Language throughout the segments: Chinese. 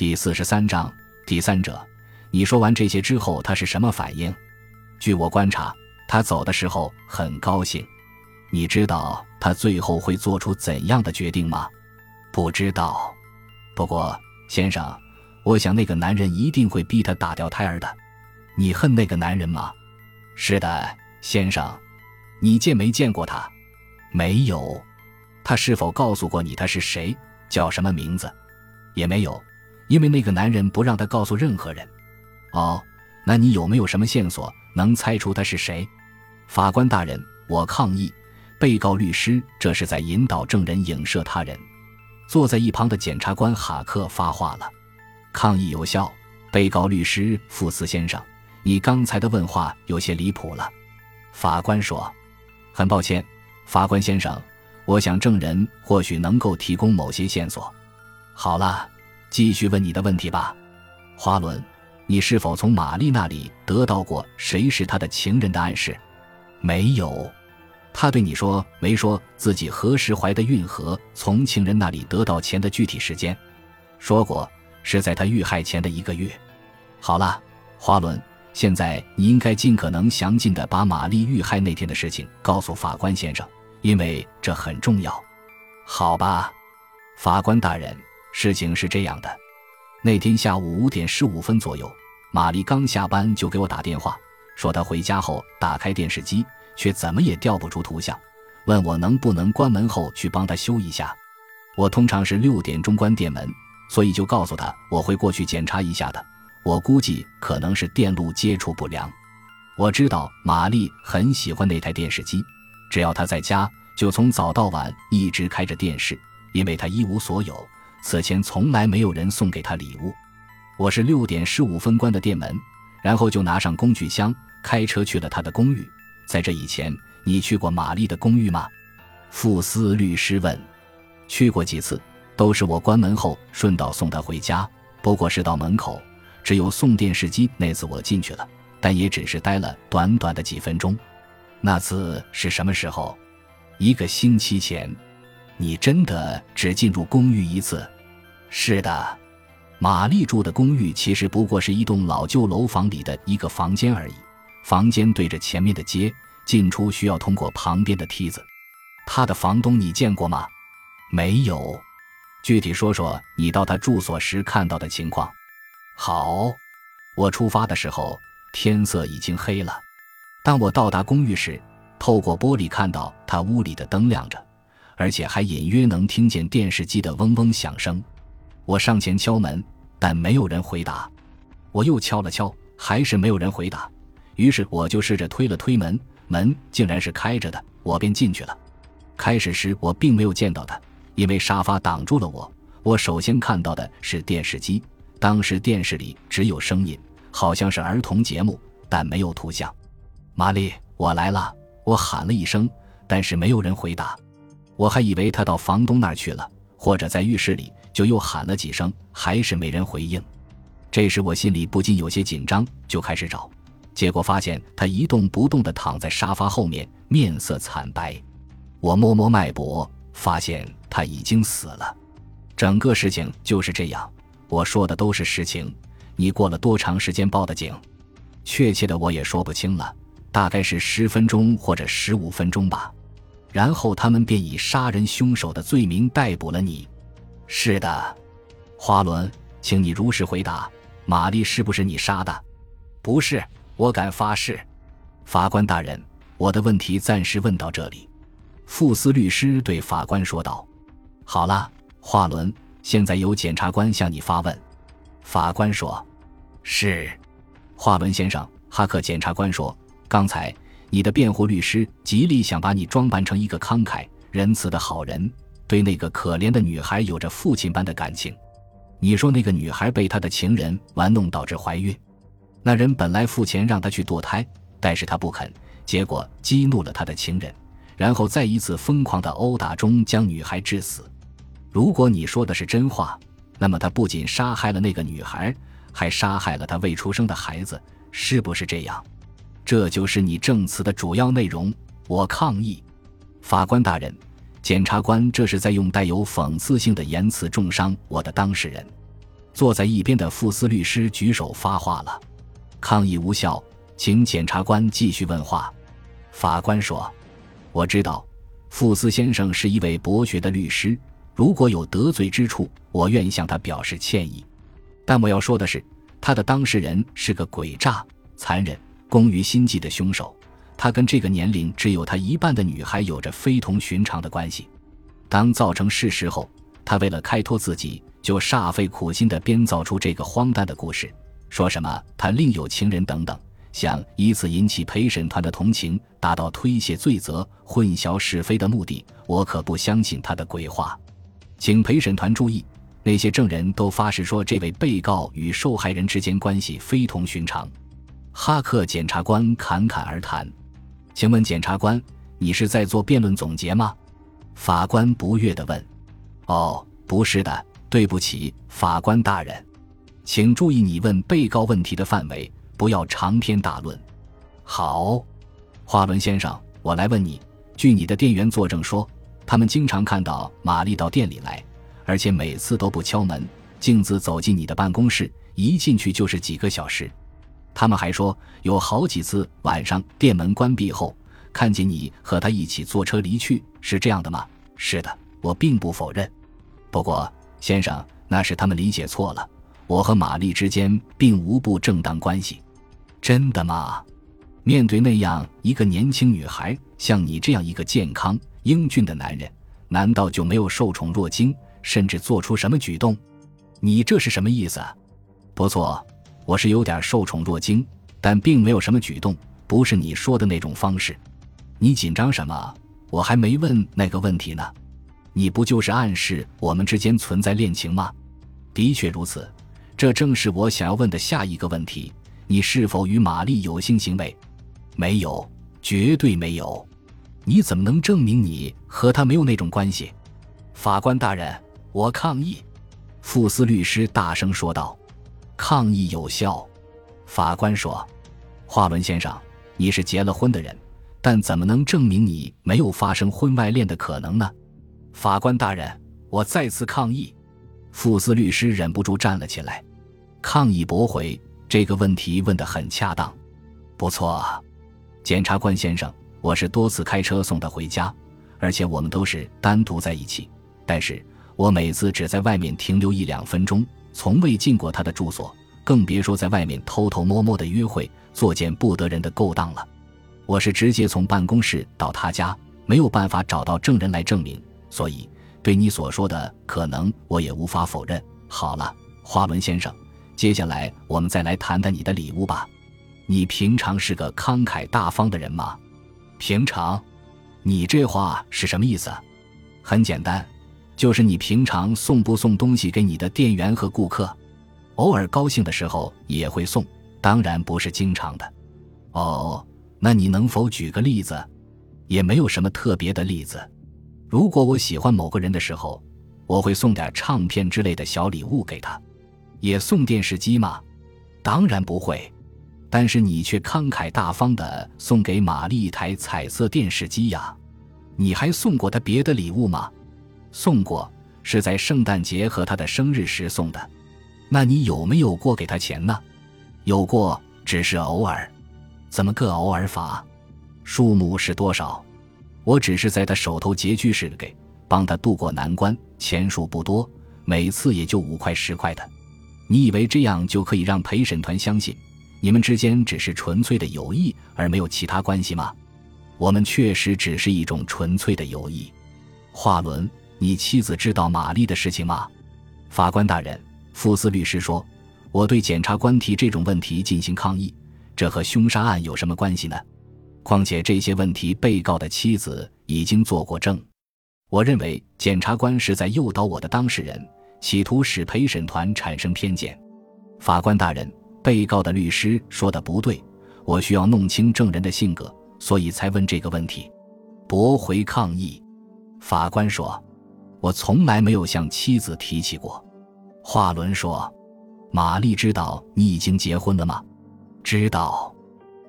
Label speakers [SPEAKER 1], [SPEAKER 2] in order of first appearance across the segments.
[SPEAKER 1] 第四十三章第三者，你说完这些之后，他是什么反应？据我观察，他走的时候很高兴。你知道他最后会做出怎样的决定吗？不知道。不过，先生，我想那个男人一定会逼他打掉胎儿的。你恨那个男人吗？是的，先生。你见没见过他？没有。他是否告诉过你他是谁，叫什么名字？也没有。因为那个男人不让他告诉任何人。哦，那你有没有什么线索能猜出他是谁？法官大人，我抗议！被告律师这是在引导证人影射他人。坐在一旁的检察官哈克发话了：抗议有效。被告律师富斯先生，你刚才的问话有些离谱了。法官说：“很抱歉，法官先生，我想证人或许能够提供某些线索。”好了。继续问你的问题吧，花轮，你是否从玛丽那里得到过谁是他的情人的暗示？没有，他对你说没说自己何时怀的孕和从情人那里得到钱的具体时间？说过是在他遇害前的一个月。好了，花轮，现在你应该尽可能详尽的把玛丽遇害那天的事情告诉法官先生，因为这很重要。好吧，法官大人。事情是这样的，那天下午五点十五分左右，玛丽刚下班就给我打电话，说她回家后打开电视机，却怎么也调不出图像，问我能不能关门后去帮她修一下。我通常是六点钟关电门，所以就告诉她我会过去检查一下的。我估计可能是电路接触不良。我知道玛丽很喜欢那台电视机，只要她在家，就从早到晚一直开着电视，因为她一无所有。此前从来没有人送给他礼物。我是六点十五分关的店门，然后就拿上工具箱，开车去了他的公寓。在这以前，你去过玛丽的公寓吗？富斯律师问。去过几次，都是我关门后顺道送她回家。不过是到门口，只有送电视机那次我进去了，但也只是待了短短的几分钟。那次是什么时候？一个星期前。你真的只进入公寓一次？是的，玛丽住的公寓其实不过是一栋老旧楼房里的一个房间而已。房间对着前面的街，进出需要通过旁边的梯子。他的房东你见过吗？没有。具体说说你到他住所时看到的情况。好，我出发的时候天色已经黑了。当我到达公寓时，透过玻璃看到他屋里的灯亮着。而且还隐约能听见电视机的嗡嗡响声。我上前敲门，但没有人回答。我又敲了敲，还是没有人回答。于是我就试着推了推门，门竟然是开着的，我便进去了。开始时我并没有见到他，因为沙发挡住了我。我首先看到的是电视机，当时电视里只有声音，好像是儿童节目，但没有图像。玛丽，我来了！我喊了一声，但是没有人回答。我还以为他到房东那儿去了，或者在浴室里，就又喊了几声，还是没人回应。这时我心里不禁有些紧张，就开始找，结果发现他一动不动地躺在沙发后面，面色惨白。我摸摸脉搏，发现他已经死了。整个事情就是这样，我说的都是实情。你过了多长时间报的警？确切的我也说不清了，大概是十分钟或者十五分钟吧。然后他们便以杀人凶手的罪名逮捕了你。是的，花轮，请你如实回答：玛丽是不是你杀的？不是，我敢发誓。法官大人，我的问题暂时问到这里。富斯律师对法官说道：“好了，华伦，现在由检察官向你发问。”法官说：“是。”华伦先生，哈克检察官说：“刚才。”你的辩护律师极力想把你装扮成一个慷慨仁慈的好人，对那个可怜的女孩有着父亲般的感情。你说那个女孩被他的情人玩弄导致怀孕，那人本来付钱让她去堕胎，但是她不肯，结果激怒了他的情人，然后在一次疯狂的殴打中将女孩致死。如果你说的是真话，那么他不仅杀害了那个女孩，还杀害了他未出生的孩子，是不是这样？这就是你证词的主要内容。我抗议，法官大人，检察官这是在用带有讽刺性的言辞重伤我的当事人。坐在一边的傅斯律师举手发话了：“抗议无效，请检察官继续问话。”法官说：“我知道，傅斯先生是一位博学的律师，如果有得罪之处，我愿意向他表示歉意。但我要说的是，他的当事人是个诡诈、残忍、工于心计的凶手。他跟这个年龄只有他一半的女孩有着非同寻常的关系。当造成事实后，他为了开脱自己。”就煞费苦心地编造出这个荒诞的故事，说什么他另有情人等等，想以此引起陪审团的同情，达到推卸罪责、混淆是非的目的。我可不相信他的鬼话，请陪审团注意，那些证人都发誓说这位被告与受害人之间关系非同寻常。哈克检察官侃侃而谈，请问检察官，你是在做辩论总结吗？法官不悦地问。哦，不是的。对不起，法官大人，请注意你问被告问题的范围，不要长篇大论。好，华伦先生，我来问你。据你的店员作证说，他们经常看到玛丽到店里来，而且每次都不敲门，径自走进你的办公室，一进去就是几个小时。他们还说有好几次晚上店门关闭后，看见你和他一起坐车离去，是这样的吗？是的，我并不否认。不过。先生，那是他们理解错了。我和玛丽之间并无不正当关系。真的吗？面对那样一个年轻女孩，像你这样一个健康英俊的男人，难道就没有受宠若惊，甚至做出什么举动？你这是什么意思？不错，我是有点受宠若惊，但并没有什么举动，不是你说的那种方式。你紧张什么？我还没问那个问题呢。你不就是暗示我们之间存在恋情吗？的确如此，这正是我想要问的下一个问题：你是否与玛丽有性行为？没有，绝对没有。你怎么能证明你和她没有那种关系？法官大人，我抗议！傅斯律师大声说道。抗议有效。法官说：“华伦先生，你是结了婚的人，但怎么能证明你没有发生婚外恋的可能呢？”法官大人，我再次抗议。傅斯律师忍不住站了起来，抗议驳回这个问题问得很恰当。不错，检察官先生，我是多次开车送他回家，而且我们都是单独在一起。但是我每次只在外面停留一两分钟，从未进过他的住所，更别说在外面偷偷摸摸的约会，作践不得人的勾当了。我是直接从办公室到他家，没有办法找到证人来证明。所以，对你所说的可能，我也无法否认。好了，华伦先生，接下来我们再来谈谈你的礼物吧。你平常是个慷慨大方的人吗？平常？你这话是什么意思？很简单，就是你平常送不送东西给你的店员和顾客？偶尔高兴的时候也会送，当然不是经常的。哦，那你能否举个例子？也没有什么特别的例子。如果我喜欢某个人的时候，我会送点唱片之类的小礼物给他，也送电视机吗？当然不会。但是你却慷慨大方地送给玛丽一台彩色电视机呀。你还送过她别的礼物吗？送过，是在圣诞节和他的生日时送的。那你有没有过给他钱呢？有过，只是偶尔。怎么个偶尔法？数目是多少？我只是在他手头拮据时给，帮他渡过难关，钱数不多，每次也就五块十块的。你以为这样就可以让陪审团相信你们之间只是纯粹的友谊，而没有其他关系吗？我们确实只是一种纯粹的友谊。华伦，你妻子知道玛丽的事情吗？法官大人，福斯律师说，我对检察官提这种问题进行抗议，这和凶杀案有什么关系呢？况且这些问题，被告的妻子已经做过证。我认为检察官是在诱导我的当事人，企图使陪审团产生偏见。法官大人，被告的律师说的不对，我需要弄清证人的性格，所以才问这个问题。驳回抗议。法官说：“我从来没有向妻子提起过。”华伦说：“玛丽知道你已经结婚了吗？”知道。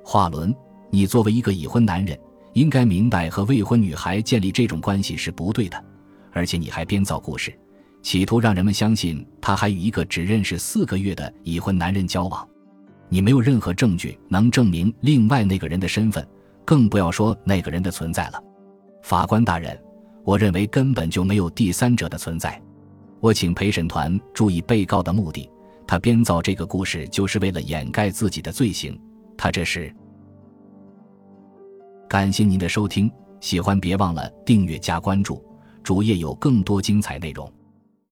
[SPEAKER 1] 华伦。你作为一个已婚男人，应该明白和未婚女孩建立这种关系是不对的，而且你还编造故事，企图让人们相信他还与一个只认识四个月的已婚男人交往。你没有任何证据能证明另外那个人的身份，更不要说那个人的存在了。法官大人，我认为根本就没有第三者的存在。我请陪审团注意被告的目的，他编造这个故事就是为了掩盖自己的罪行。他这是。感谢您的收听，喜欢别忘了订阅加关注，主页有更多精彩内容。